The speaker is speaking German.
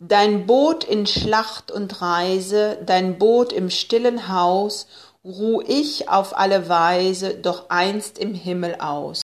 Dein Boot in Schlacht und Reise, dein Boot im stillen Haus, ruh ich auf alle Weise doch einst im Himmel aus.